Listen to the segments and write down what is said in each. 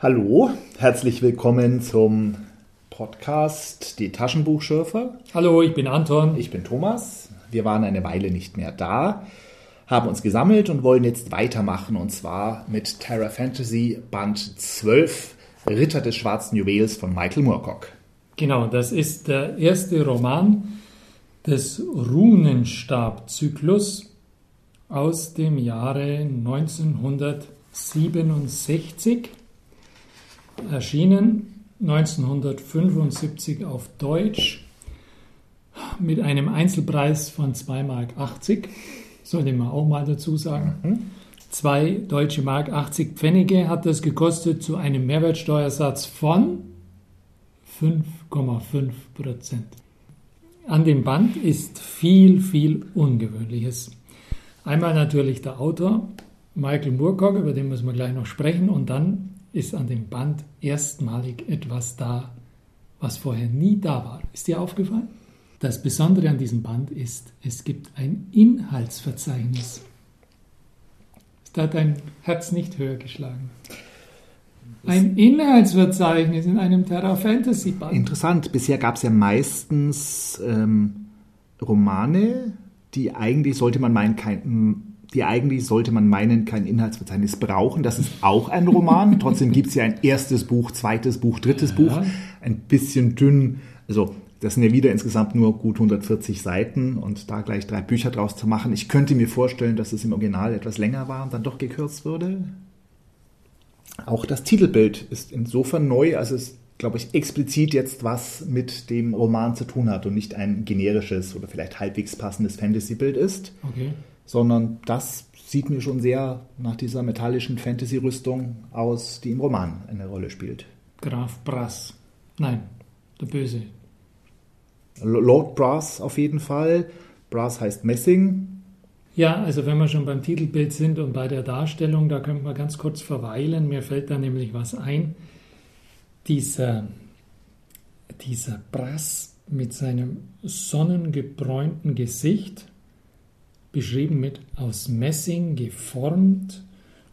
Hallo, herzlich willkommen zum Podcast Die Taschenbuchschürfer. Hallo, ich bin Anton. Ich bin Thomas. Wir waren eine Weile nicht mehr da, haben uns gesammelt und wollen jetzt weitermachen und zwar mit Terra Fantasy Band 12 Ritter des schwarzen Juwels von Michael Moorcock. Genau, das ist der erste Roman des Runenstab-Zyklus aus dem Jahre 1967, erschienen 1975 auf Deutsch mit einem Einzelpreis von 2,80 Mark, sollte man auch mal dazu sagen. Mhm. 2 deutsche Mark 80 Pfennige hat das gekostet zu einem Mehrwertsteuersatz von 5,5 Prozent. An dem Band ist viel, viel Ungewöhnliches. Einmal natürlich der Autor, Michael Moorcock, über den müssen wir gleich noch sprechen, und dann ist an dem Band erstmalig etwas da, was vorher nie da war. Ist dir aufgefallen? Das Besondere an diesem Band ist, es gibt ein Inhaltsverzeichnis. Da hat dein Herz nicht höher geschlagen. Ein Inhaltsverzeichnis in einem Terra Fantasy Band. Interessant. Bisher gab es ja meistens ähm, Romane, die eigentlich sollte man meinen, kein, die eigentlich sollte man meinen, kein Inhaltsverzeichnis brauchen. Das ist auch ein Roman. Trotzdem gibt es ja ein erstes Buch, zweites Buch, drittes ja. Buch. Ein bisschen dünn. Also das sind ja wieder insgesamt nur gut 140 Seiten und da gleich drei Bücher draus zu machen. Ich könnte mir vorstellen, dass es im Original etwas länger war und dann doch gekürzt würde. Auch das Titelbild ist insofern neu, als es, glaube ich, explizit jetzt was mit dem Roman zu tun hat und nicht ein generisches oder vielleicht halbwegs passendes Fantasy-Bild ist, okay. Sondern das sieht mir schon sehr nach dieser metallischen Fantasy-Rüstung aus, die im Roman eine Rolle spielt. Graf Brass. Nein, der Böse. Lord Brass auf jeden Fall. Brass heißt Messing. Ja, also wenn wir schon beim Titelbild sind und bei der Darstellung, da können wir ganz kurz verweilen. Mir fällt da nämlich was ein. Dieser, dieser Brass mit seinem sonnengebräunten Gesicht, beschrieben mit aus Messing geformt,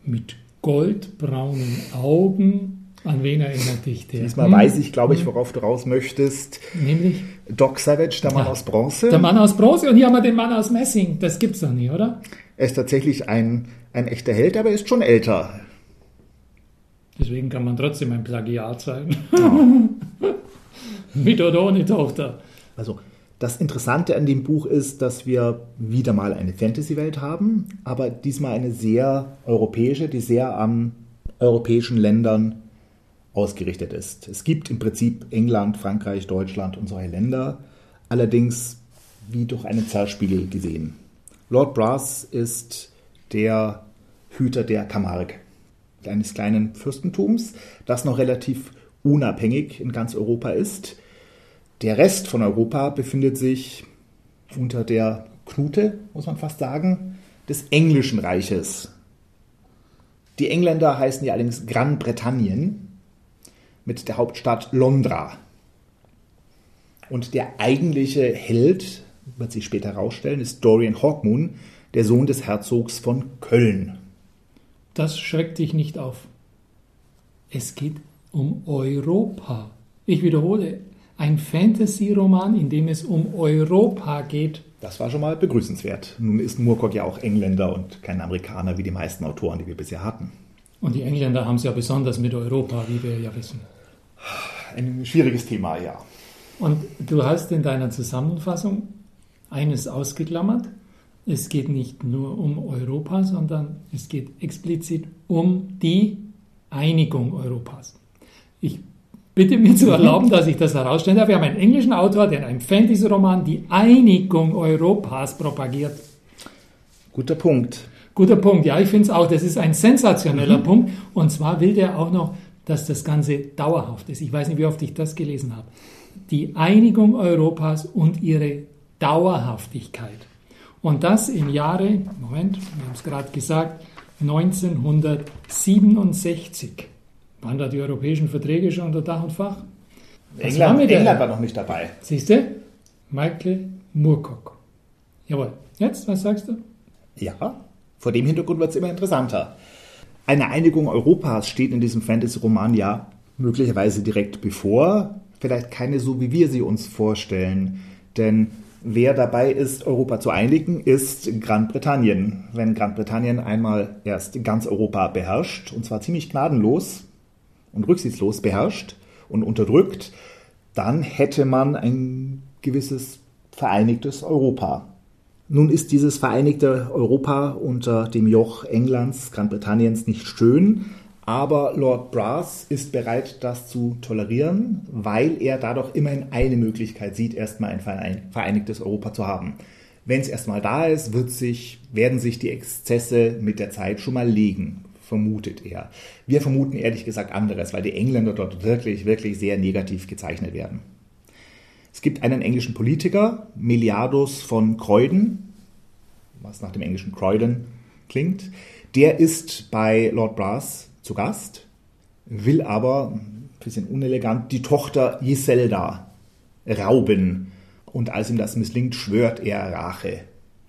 mit goldbraunen Augen, an wen erinnert dich der? Diesmal hm? weiß ich, glaube ich, worauf du raus möchtest. Nämlich? Doc Savage, der Mann ja, aus Bronze. Der Mann aus Bronze und hier haben wir den Mann aus Messing. Das gibt's doch nicht, oder? Er ist tatsächlich ein, ein echter Held, aber er ist schon älter. Deswegen kann man trotzdem ein Plagiat sein. Ja. Mit oder ohne Tochter. Also, das Interessante an dem Buch ist, dass wir wieder mal eine Fantasy-Welt haben, aber diesmal eine sehr europäische, die sehr an europäischen Ländern ausgerichtet ist. Es gibt im Prinzip England, Frankreich, Deutschland und solche Länder, allerdings wie durch einen Zerspiegel gesehen. Lord Brass ist der Hüter der Camargue, eines kleinen Fürstentums, das noch relativ unabhängig in ganz Europa ist. Der Rest von Europa befindet sich unter der Knute, muss man fast sagen, des englischen Reiches. Die Engländer heißen ja allerdings Gran Bretagnen mit der Hauptstadt Londra. Und der eigentliche Held, wird sich später herausstellen, ist Dorian Hawkmoon, der Sohn des Herzogs von Köln. Das schreckt dich nicht auf. Es geht um Europa. Ich wiederhole, ein Fantasy-Roman, in dem es um Europa geht. Das war schon mal begrüßenswert. Nun ist Moorcock ja auch Engländer und kein Amerikaner wie die meisten Autoren, die wir bisher hatten. Und die Engländer haben es ja besonders mit Europa, wie wir ja wissen. Ein schwieriges Thema, ja. Und du hast in deiner Zusammenfassung eines ausgeklammert. Es geht nicht nur um Europa, sondern es geht explizit um die Einigung Europas. Ich bitte mir zu erlauben, dass ich das herausstellen darf. Wir haben einen englischen Autor, der in einem Fantasy-Roman die Einigung Europas propagiert. Guter Punkt. Guter Punkt, ja, ich finde es auch. Das ist ein sensationeller mhm. Punkt. Und zwar will der auch noch dass das Ganze dauerhaft ist. Ich weiß nicht, wie oft ich das gelesen habe. Die Einigung Europas und ihre Dauerhaftigkeit. Und das im Jahre, Moment, wir haben es gerade gesagt, 1967. Waren da die europäischen Verträge schon unter Dach und Fach? England, war, England war noch nicht dabei. Siehst du? Michael Moorcock. Jawohl. Jetzt, was sagst du? Ja, vor dem Hintergrund wird es immer interessanter. Eine Einigung Europas steht in diesem Fantasy-Roman ja möglicherweise direkt bevor. Vielleicht keine so, wie wir sie uns vorstellen. Denn wer dabei ist, Europa zu einigen, ist Großbritannien. Wenn Großbritannien einmal erst ganz Europa beherrscht, und zwar ziemlich gnadenlos und rücksichtslos beherrscht und unterdrückt, dann hätte man ein gewisses vereinigtes Europa. Nun ist dieses vereinigte Europa unter dem Joch Englands, Großbritanniens nicht schön, aber Lord Brass ist bereit, das zu tolerieren, weil er dadurch immerhin eine Möglichkeit sieht, erstmal ein vereinigtes Europa zu haben. Wenn es erstmal da ist, sich, werden sich die Exzesse mit der Zeit schon mal legen, vermutet er. Wir vermuten ehrlich gesagt anderes, weil die Engländer dort wirklich, wirklich sehr negativ gezeichnet werden. Es gibt einen englischen Politiker, Meliadus von Croydon, was nach dem englischen Croydon klingt. Der ist bei Lord Brass zu Gast, will aber, ein bisschen unelegant, die Tochter Iselda rauben. Und als ihm das misslingt, schwört er Rache.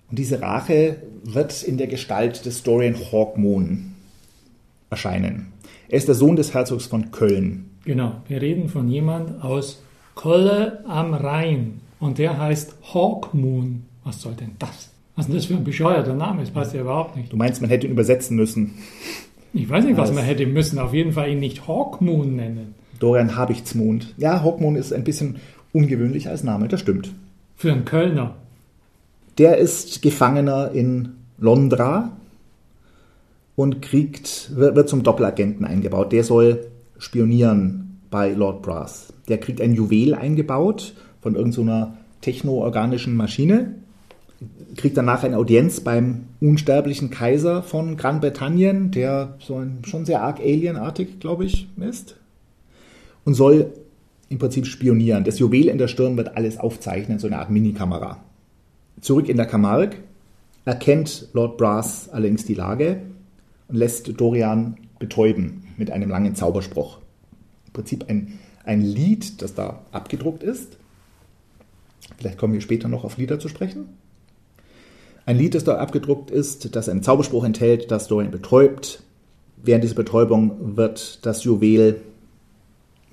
Und diese Rache wird in der Gestalt des Dorian Hawkmoon erscheinen. Er ist der Sohn des Herzogs von Köln. Genau, wir reden von jemand aus Kolle am Rhein und der heißt Hawkmoon. Was soll denn das? Was ist denn das für ein bescheuerter Name? Das passt ja überhaupt nicht. Du meinst, man hätte ihn übersetzen müssen? Ich weiß nicht, was, was man hätte müssen. Auf jeden Fall ihn nicht Hawkmoon nennen. Dorian Habichtsmond. Ja, Hawkmoon ist ein bisschen ungewöhnlich als Name, das stimmt. Für einen Kölner. Der ist Gefangener in Londra und kriegt, wird zum Doppelagenten eingebaut. Der soll spionieren bei Lord Brass. Der kriegt ein Juwel eingebaut von irgendeiner so techno-organischen Maschine, kriegt danach eine Audienz beim unsterblichen Kaiser von Großbritannien, der so ein, schon sehr arg alienartig, glaube ich, ist, und soll im Prinzip spionieren. Das Juwel in der Stirn wird alles aufzeichnen, so eine Art Minikamera. Zurück in der Camargue erkennt Lord Brass allerdings die Lage und lässt Dorian betäuben mit einem langen Zauberspruch. Prinzip ein, ein Lied, das da abgedruckt ist. Vielleicht kommen wir später noch auf Lieder zu sprechen. Ein Lied, das da abgedruckt ist, das einen Zauberspruch enthält, das Dorian betäubt. Während dieser Betäubung wird das Juwel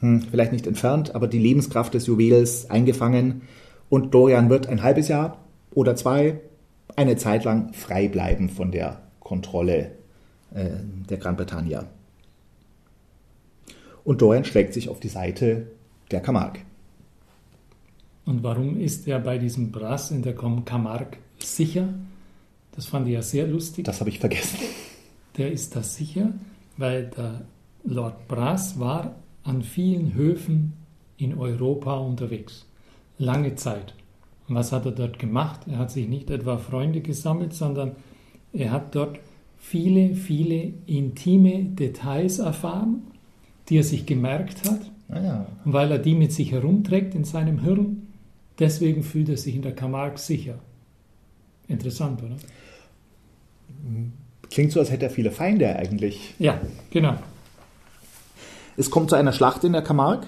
hm, vielleicht nicht entfernt, aber die Lebenskraft des Juwels eingefangen und Dorian wird ein halbes Jahr oder zwei eine Zeit lang frei bleiben von der Kontrolle äh, der Großbritannier und Dorian schlägt sich auf die Seite der Camargue. Und warum ist er bei diesem Brass in der Camargue sicher? Das fand ich ja sehr lustig. Das habe ich vergessen. Der ist da sicher, weil der Lord Brass war an vielen Höfen in Europa unterwegs. Lange Zeit. Und was hat er dort gemacht? Er hat sich nicht etwa Freunde gesammelt, sondern er hat dort viele, viele intime Details erfahren die er sich gemerkt hat. Ah, ja. Und weil er die mit sich herumträgt in seinem Hirn, deswegen fühlt er sich in der Camargue sicher. Interessant, oder? Klingt so, als hätte er viele Feinde eigentlich. Ja, genau. Es kommt zu einer Schlacht in der Camargue.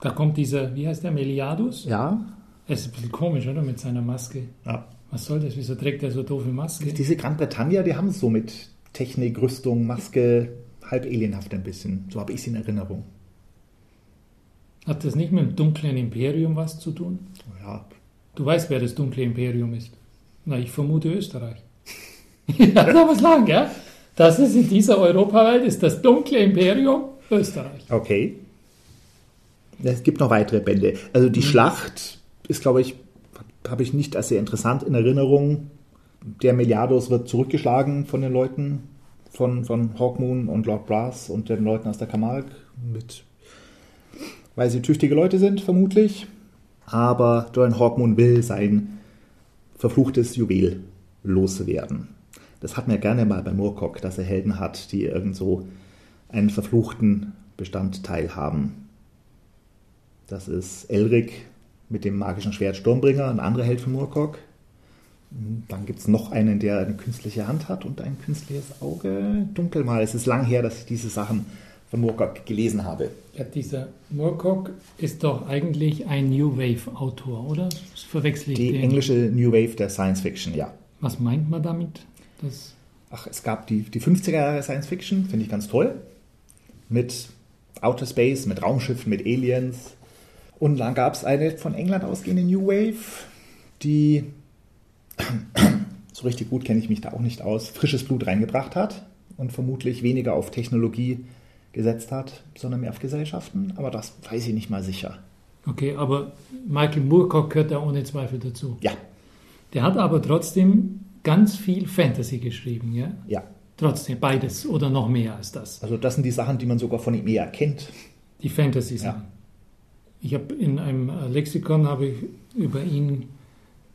Da kommt dieser, wie heißt der, Meliadus? Ja. Er ist ein bisschen komisch, oder? Mit seiner Maske. Ja. Was soll das? Wieso trägt er so doofe Maske? Diese Gran Bretagne, die haben es so mit Technik, Rüstung, Maske halb alienhaft ein bisschen. So habe ich es in Erinnerung. Hat das nicht mit dem dunklen Imperium was zu tun? Ja. Du weißt, wer das dunkle Imperium ist. Na, ich vermute Österreich. ja, da muss lang, ja? Das ist in dieser Europawelt ist das dunkle Imperium Österreich. Okay. Es gibt noch weitere Bände. Also die mhm. Schlacht ist, glaube ich, habe ich nicht als sehr interessant in Erinnerung. Der Milliardos wird zurückgeschlagen von den Leuten von, von Hawkmoon und Lord Brass und den Leuten aus der Camargue mit, weil sie tüchtige Leute sind, vermutlich. Aber Dorian Hawkmoon will sein verfluchtes Juwel loswerden. Das hat man ja gerne mal bei Moorcock, dass er Helden hat, die irgend so einen verfluchten Bestandteil haben. Das ist Elric mit dem magischen Schwert Sturmbringer, ein anderer Held von Moorcock. Dann gibt es noch einen, der eine künstliche Hand hat und ein künstliches Auge. Dunkel mal. Es ist lang her, dass ich diese Sachen von Moorcock gelesen habe. Ja, dieser Moorcock ist doch eigentlich ein New Wave-Autor, oder? Das verwechsel ich Die den. englische New Wave der Science Fiction, ja. Was meint man damit? Das ach, es gab die, die 50er Jahre Science Fiction, finde ich ganz toll. Mit Outer Space, mit Raumschiffen, mit Aliens. Und dann gab es eine von England ausgehende New Wave, die so richtig gut kenne ich mich da auch nicht aus, frisches Blut reingebracht hat und vermutlich weniger auf Technologie gesetzt hat, sondern mehr auf Gesellschaften. Aber das weiß ich nicht mal sicher. Okay, aber Michael Moorcock gehört da ohne Zweifel dazu. Ja. Der hat aber trotzdem ganz viel Fantasy geschrieben, ja? Ja. Trotzdem, beides oder noch mehr als das. Also das sind die Sachen, die man sogar von ihm eher kennt. Die Fantasy-Sachen. Ja. Ich habe in einem Lexikon habe ich über ihn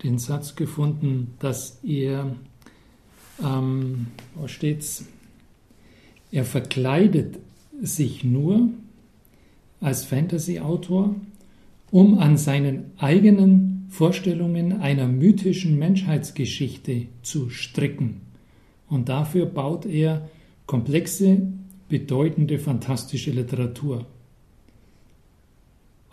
den Satz gefunden, dass er, ähm, wo steht's? Er verkleidet sich nur als Fantasy-Autor, um an seinen eigenen Vorstellungen einer mythischen Menschheitsgeschichte zu stricken. Und dafür baut er komplexe, bedeutende, fantastische Literatur.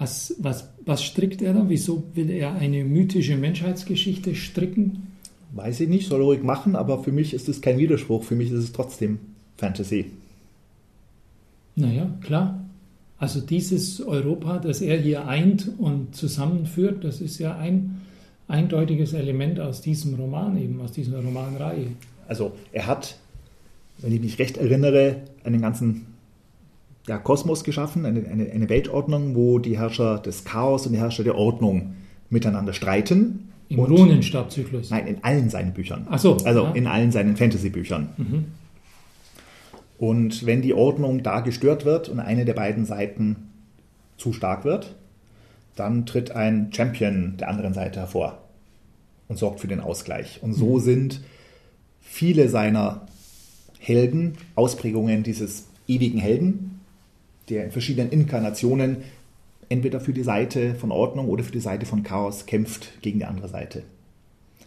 Was, was, was strickt er da? Wieso will er eine mythische Menschheitsgeschichte stricken? Weiß ich nicht, soll er ruhig machen, aber für mich ist es kein Widerspruch. Für mich ist es trotzdem Fantasy. Naja, klar. Also dieses Europa, das er hier eint und zusammenführt, das ist ja ein eindeutiges Element aus diesem Roman eben, aus dieser Romanreihe. Also er hat, wenn ich mich recht erinnere, einen ganzen ja, Kosmos geschaffen, eine, eine, eine Weltordnung, wo die Herrscher des Chaos und die Herrscher der Ordnung miteinander streiten. Im Runenstabzyklus. Nein, in allen seinen Büchern. Ach so, Also ja. in allen seinen Fantasy-Büchern. Mhm. Und wenn die Ordnung da gestört wird und eine der beiden Seiten zu stark wird, dann tritt ein Champion der anderen Seite hervor und sorgt für den Ausgleich. Und so sind viele seiner Helden Ausprägungen dieses ewigen Helden, der in verschiedenen Inkarnationen entweder für die Seite von Ordnung oder für die Seite von Chaos kämpft gegen die andere Seite.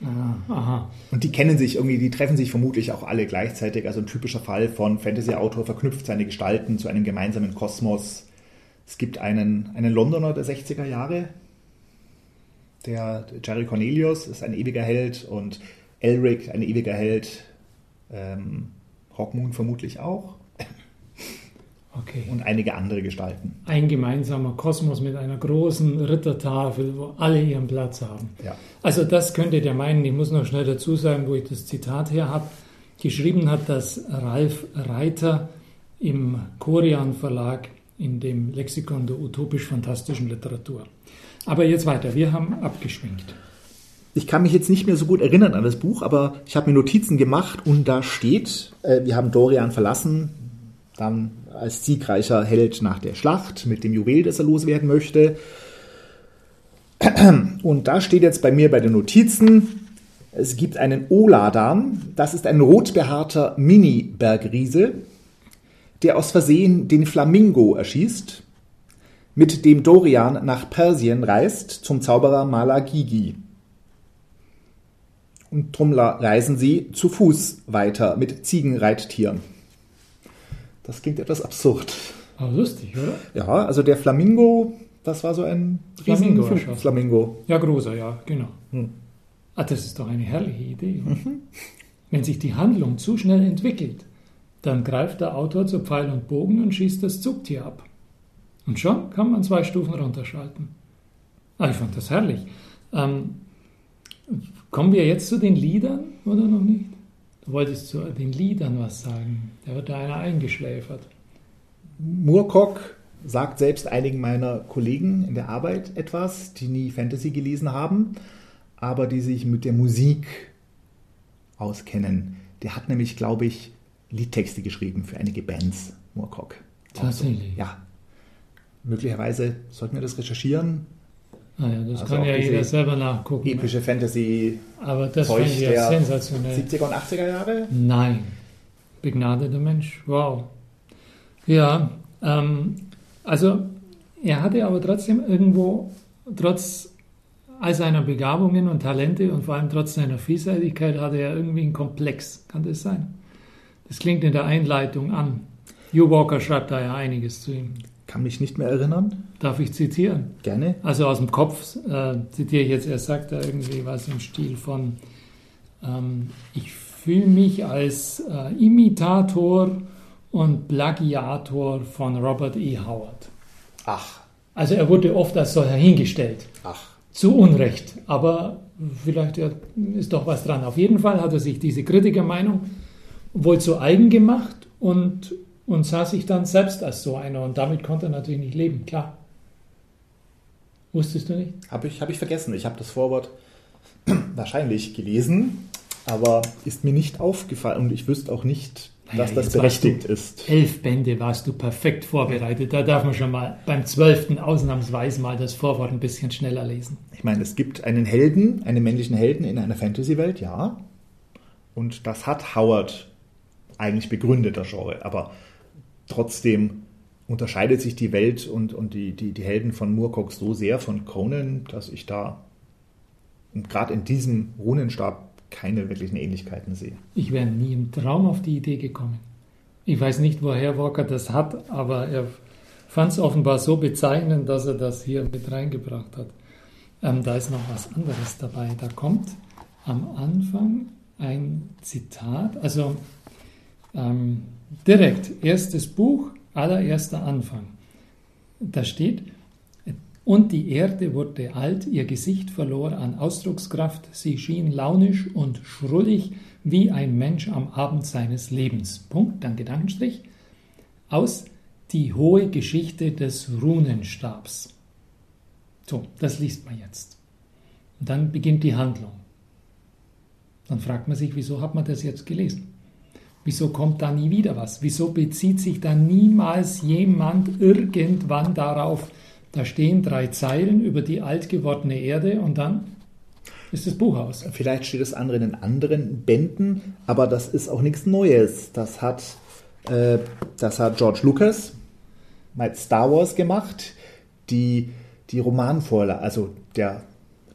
Ah, aha. Und die kennen sich irgendwie, die treffen sich vermutlich auch alle gleichzeitig. Also ein typischer Fall von Fantasy-Autor verknüpft seine Gestalten zu einem gemeinsamen Kosmos. Es gibt einen, einen Londoner der 60er Jahre, der Jerry Cornelius ist ein ewiger Held und Elric ein ewiger Held. Ähm, Rockmoon vermutlich auch Okay. und einige andere Gestalten. Ein gemeinsamer Kosmos mit einer großen Rittertafel, wo alle ihren Platz haben. Ja. Also das könntet ihr meinen, ich muss noch schnell dazu sagen, wo ich das Zitat her habe. Geschrieben hat das Ralf Reiter im Korian Verlag in dem Lexikon der utopisch-fantastischen Literatur. Aber jetzt weiter, wir haben abgeschwenkt. Ich kann mich jetzt nicht mehr so gut erinnern an das Buch, aber ich habe mir Notizen gemacht und da steht, äh, wir haben Dorian verlassen, dann als siegreicher Held nach der Schlacht mit dem Juwel, das er loswerden möchte. Und da steht jetzt bei mir bei den Notizen, es gibt einen Oladan, das ist ein rotbehaarter Mini-Bergriese, der aus Versehen den Flamingo erschießt, mit dem Dorian nach Persien reist zum Zauberer Malagigi. Und drum reisen sie zu Fuß weiter mit Ziegenreittieren. Das klingt etwas absurd. Aber lustig, oder? Ja, also der Flamingo, das war so ein Flamingo riesen erschossen. Flamingo. Ja, großer, ja, genau. Hm. Ah, das ist doch eine herrliche Idee. oder? Wenn sich die Handlung zu schnell entwickelt, dann greift der Autor zu Pfeil und Bogen und schießt das Zugtier ab. Und schon kann man zwei Stufen runterschalten. Ah, ich fand das herrlich. Ähm, kommen wir jetzt zu den Liedern oder noch nicht? Du wolltest zu den Liedern was sagen. Da wird da einer eingeschläfert. Moorcock sagt selbst einigen meiner Kollegen in der Arbeit etwas, die nie Fantasy gelesen haben, aber die sich mit der Musik auskennen. Der hat nämlich, glaube ich, Liedtexte geschrieben für einige Bands, Moorcock. Auch so. Tatsächlich. Ja. Möglicherweise sollten wir das recherchieren. Ah ja, das Also kann ja jeder selber nachgucken. Epische Fantasy Aber das fand ich ja sensationell. 70er und 80er Jahre. Nein. Begnadeter Mensch. Wow. Ja, ähm, also er hatte aber trotzdem irgendwo, trotz all seiner Begabungen und Talente und vor allem trotz seiner Vielseitigkeit, hatte er irgendwie einen Komplex. Kann das sein? Das klingt in der Einleitung an. Hugh Walker schreibt da ja einiges zu ihm. Kann mich nicht mehr erinnern. Darf ich zitieren? Gerne. Also aus dem Kopf äh, zitiere ich jetzt, er sagt da irgendwie was im Stil von, ähm, ich fühle mich als äh, Imitator und Plagiator von Robert E. Howard. Ach. Also er wurde oft als solcher hingestellt. Ach. Zu Unrecht. Aber vielleicht ist doch was dran. Auf jeden Fall hat er sich diese Kritikermeinung wohl zu eigen gemacht und, und sah sich dann selbst als so einer. Und damit konnte er natürlich nicht leben, klar. Wusstest du nicht? Habe ich, hab ich vergessen. Ich habe das Vorwort wahrscheinlich gelesen, aber ist mir nicht aufgefallen und ich wüsste auch nicht, dass das berechtigt ist. Elf Bände warst du perfekt vorbereitet. Da darf man schon mal beim zwölften ausnahmsweise mal das Vorwort ein bisschen schneller lesen. Ich meine, es gibt einen Helden, einen männlichen Helden in einer Fantasy-Welt, ja. Und das hat Howard eigentlich begründet, das Genre. Aber trotzdem unterscheidet sich die Welt und, und die, die, die Helden von Moorcock so sehr von Conan, dass ich da gerade in diesem Runenstab keine wirklichen Ähnlichkeiten sehe. Ich wäre nie im Traum auf die Idee gekommen. Ich weiß nicht, woher Walker das hat, aber er fand es offenbar so bezeichnend, dass er das hier mit reingebracht hat. Ähm, da ist noch was anderes dabei. Da kommt am Anfang ein Zitat, also ähm, direkt erstes Buch, allererster Anfang. Da steht, und die Erde wurde alt, ihr Gesicht verlor an Ausdruckskraft, sie schien launisch und schrullig wie ein Mensch am Abend seines Lebens. Punkt, dann Gedankenstrich. Aus die hohe Geschichte des Runenstabs. So, das liest man jetzt. Und dann beginnt die Handlung. Dann fragt man sich, wieso hat man das jetzt gelesen? Wieso kommt da nie wieder was? Wieso bezieht sich da niemals jemand irgendwann darauf, da stehen drei Zeilen über die alt gewordene Erde und dann ist das Buch aus. Vielleicht steht das andere in anderen Bänden, aber das ist auch nichts Neues. Das hat, äh, das hat George Lucas mit Star Wars gemacht. Die, die Romanvorlage, also der,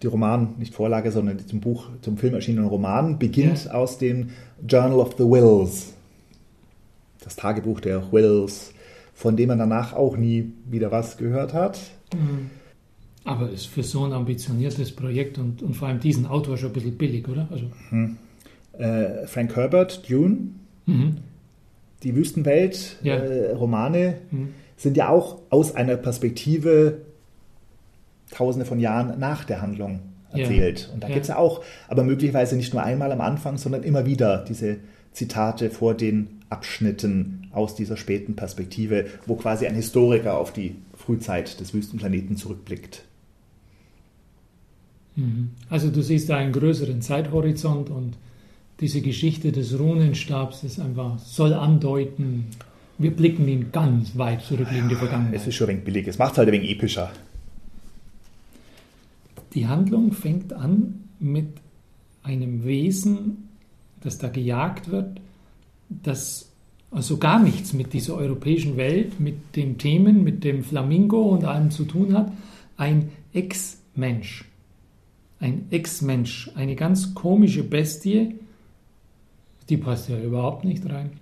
die Roman, nicht Vorlage, sondern zum Buch, zum Film erschienenen Roman, beginnt ja. aus dem Journal of the Wills. Das Tagebuch der Wills, von dem man danach auch nie wieder was gehört hat. Mhm. Aber ist für so ein ambitioniertes Projekt und, und vor allem diesen Autor schon ein bisschen billig, oder? Also. Mhm. Äh, Frank Herbert, Dune, mhm. die Wüstenwelt, ja. äh, Romane mhm. sind ja auch aus einer Perspektive tausende von Jahren nach der Handlung erzählt. Ja. Und da ja. gibt es ja auch, aber möglicherweise nicht nur einmal am Anfang, sondern immer wieder diese Zitate vor den Abschnitten aus dieser späten Perspektive, wo quasi ein Historiker auf die Frühzeit des Wüstenplaneten zurückblickt. Mhm. Also du siehst da einen größeren Zeithorizont und diese Geschichte des Runenstabs ist einfach, soll andeuten, wir blicken in ganz weit zurückliegende Vergangenheit. Es ist schon ein wenig billig, es macht es halt ein wenig epischer. Die Handlung fängt an mit einem Wesen, das da gejagt wird, das also gar nichts mit dieser europäischen Welt, mit den Themen, mit dem Flamingo und allem zu tun hat. Ein Ex-Mensch. Ein Ex-Mensch. Eine ganz komische Bestie. Die passt ja überhaupt nicht rein.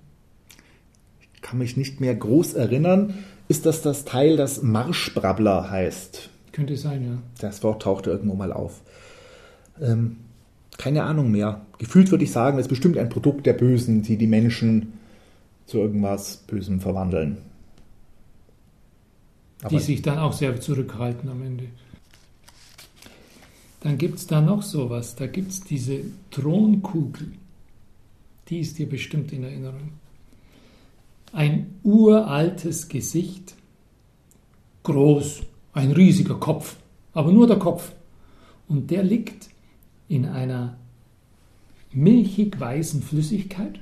Ich kann mich nicht mehr groß erinnern. Ist das das Teil, das Marschbrabbler heißt? Könnte sein, ja. Das Wort tauchte irgendwo mal auf. Ähm, keine Ahnung mehr. Gefühlt würde ich sagen, es ist bestimmt ein Produkt der Bösen, die die Menschen zu irgendwas Bösem verwandeln. Aber die sich dann auch sehr zurückhalten am Ende. Dann gibt es da noch sowas. Da gibt es diese Thronkugel. Die ist dir bestimmt in Erinnerung. Ein uraltes Gesicht, groß, ein riesiger Kopf, aber nur der Kopf. Und der liegt in einer milchig weißen Flüssigkeit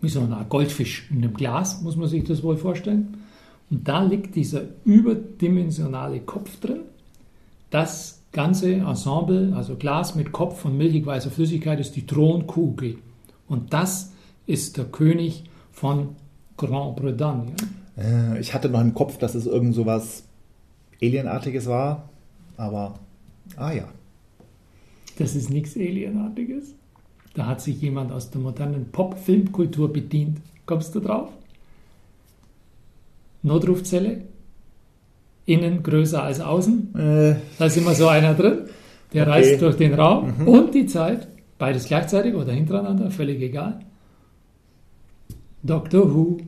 wie so Art Goldfisch in einem Glas, muss man sich das wohl vorstellen. Und da liegt dieser überdimensionale Kopf drin. Das ganze Ensemble, also Glas mit Kopf und milchig weißer Flüssigkeit, ist die Thronkugel. Und das ist der König von Grand Bretagne. Äh, ich hatte noch im Kopf, dass es irgend so was Alienartiges war, aber ah ja. Das ist nichts Alienartiges. Da hat sich jemand aus der modernen Pop-Filmkultur bedient. Kommst du drauf? Notrufzelle? Innen größer als außen? Äh. Da ist immer so einer drin. Der okay. reist durch den Raum mhm. und die Zeit. Beides gleichzeitig oder hintereinander, völlig egal. Dr. Who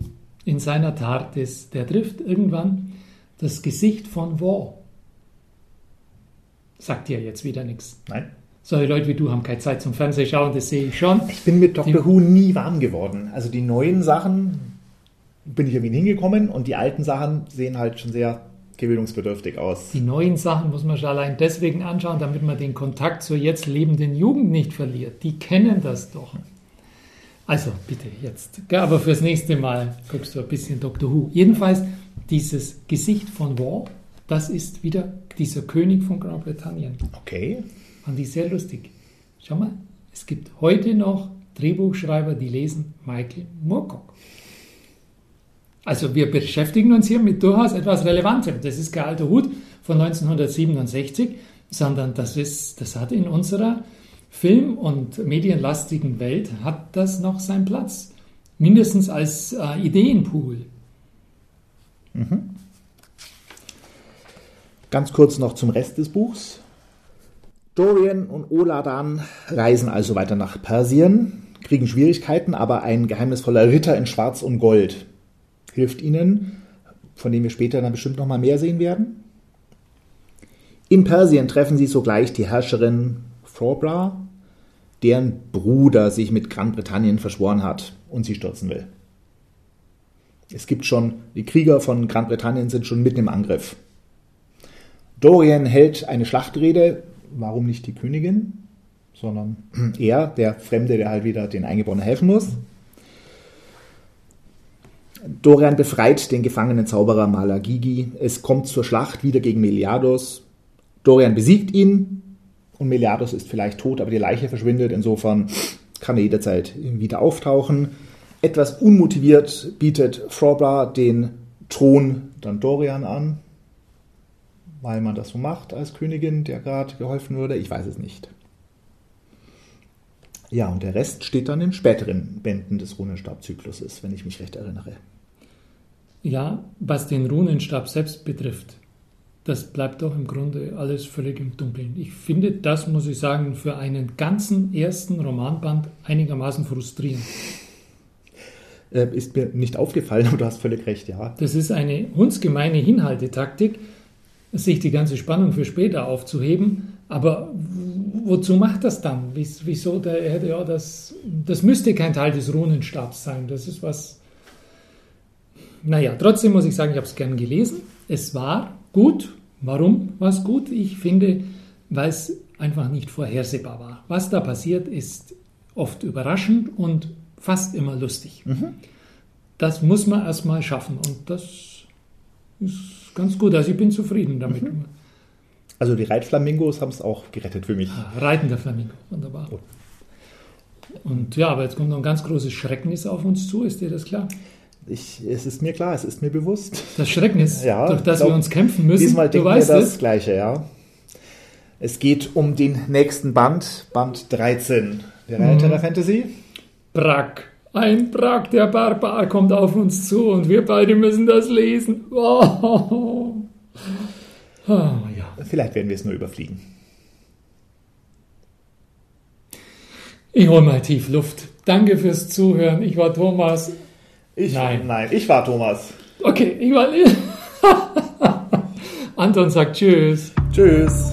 in seiner TARDIS, der trifft irgendwann das Gesicht von War. Sagt dir jetzt wieder nichts. Nein. Solche Leute wie du haben keine Zeit zum Fernsehschauen, das sehe ich schon. Ich bin mit Dr. Who nie warm geworden. Also die neuen Sachen bin ich irgendwie hingekommen und die alten Sachen sehen halt schon sehr gewöhnungsbedürftig aus. Die neuen Sachen muss man schon allein deswegen anschauen, damit man den Kontakt zur jetzt lebenden Jugend nicht verliert. Die kennen das doch. Also bitte jetzt. Aber fürs nächste Mal guckst du ein bisschen Dr. Who. Jedenfalls dieses Gesicht von War, das ist wieder dieser König von Großbritannien. Okay. Fand ich sehr lustig. Schau mal, es gibt heute noch Drehbuchschreiber, die lesen Michael Moorcock. Also wir beschäftigen uns hier mit durchaus etwas Relevantem. Das ist kein alter Hut von 1967, sondern das, ist, das hat in unserer film- und medienlastigen Welt hat das noch seinen Platz. Mindestens als äh, Ideenpool. Mhm. Ganz kurz noch zum Rest des Buchs. Dorian und Oladan reisen also weiter nach Persien, kriegen Schwierigkeiten, aber ein geheimnisvoller Ritter in Schwarz und Gold hilft ihnen, von dem wir später dann bestimmt noch mal mehr sehen werden. In Persien treffen sie sogleich die Herrscherin Frobra, deren Bruder sich mit Großbritannien verschworen hat und sie stürzen will. Es gibt schon, die Krieger von Großbritannien sind schon mitten im Angriff. Dorian hält eine Schlachtrede, warum nicht die Königin, sondern er, der Fremde, der halt wieder den Eingeborenen helfen muss. Dorian befreit den gefangenen Zauberer Malagigi. Es kommt zur Schlacht wieder gegen Meliados. Dorian besiegt ihn und Meliados ist vielleicht tot, aber die Leiche verschwindet. Insofern kann er jederzeit wieder auftauchen. Etwas unmotiviert bietet Frobra den Thron dann Dorian an, weil man das so macht als Königin, der gerade geholfen würde. Ich weiß es nicht. Ja, und der Rest steht dann in späteren Bänden des Runenstabzykluses, wenn ich mich recht erinnere. Ja, was den Runenstab selbst betrifft, das bleibt doch im Grunde alles völlig im Dunkeln. Ich finde, das muss ich sagen, für einen ganzen ersten Romanband einigermaßen frustrierend. Äh, ist mir nicht aufgefallen, aber du hast völlig recht, ja. Das ist eine hundsgemeine Hinhaltetaktik, sich die ganze Spannung für später aufzuheben. Aber wozu macht das dann? Wieso der ja das, das müsste kein Teil des Runenstabs sein. Das ist was. Naja, trotzdem muss ich sagen, ich habe es gern gelesen. Es war gut. Warum war es gut? Ich finde, weil es einfach nicht vorhersehbar war. Was da passiert, ist oft überraschend und fast immer lustig. Mhm. Das muss man erstmal schaffen und das ist ganz gut. Also ich bin zufrieden damit. Mhm. Also die Reitflamingos haben es auch gerettet für mich. Ah, reitender Flamingo, wunderbar. Oh. Und ja, aber jetzt kommt noch ein ganz großes Schrecknis auf uns zu, ist dir das klar? Ich, es ist mir klar, es ist mir bewusst. Das Schrecknis, ja, durch das glaub, wir uns kämpfen müssen. Diesmal denken wir das es? Gleiche, ja. Es geht um den nächsten Band, Band 13 der Reiter mhm. Fantasy. Brack. Ein Brack, der Barbar kommt auf uns zu und wir beide müssen das lesen. Oh. Oh, ja. Vielleicht werden wir es nur überfliegen. Ich hole mal tief Luft. Danke fürs Zuhören. Ich war Thomas. Ich, nein. Nein, ich war Thomas. Okay, ich war. Anton sagt Tschüss. Tschüss.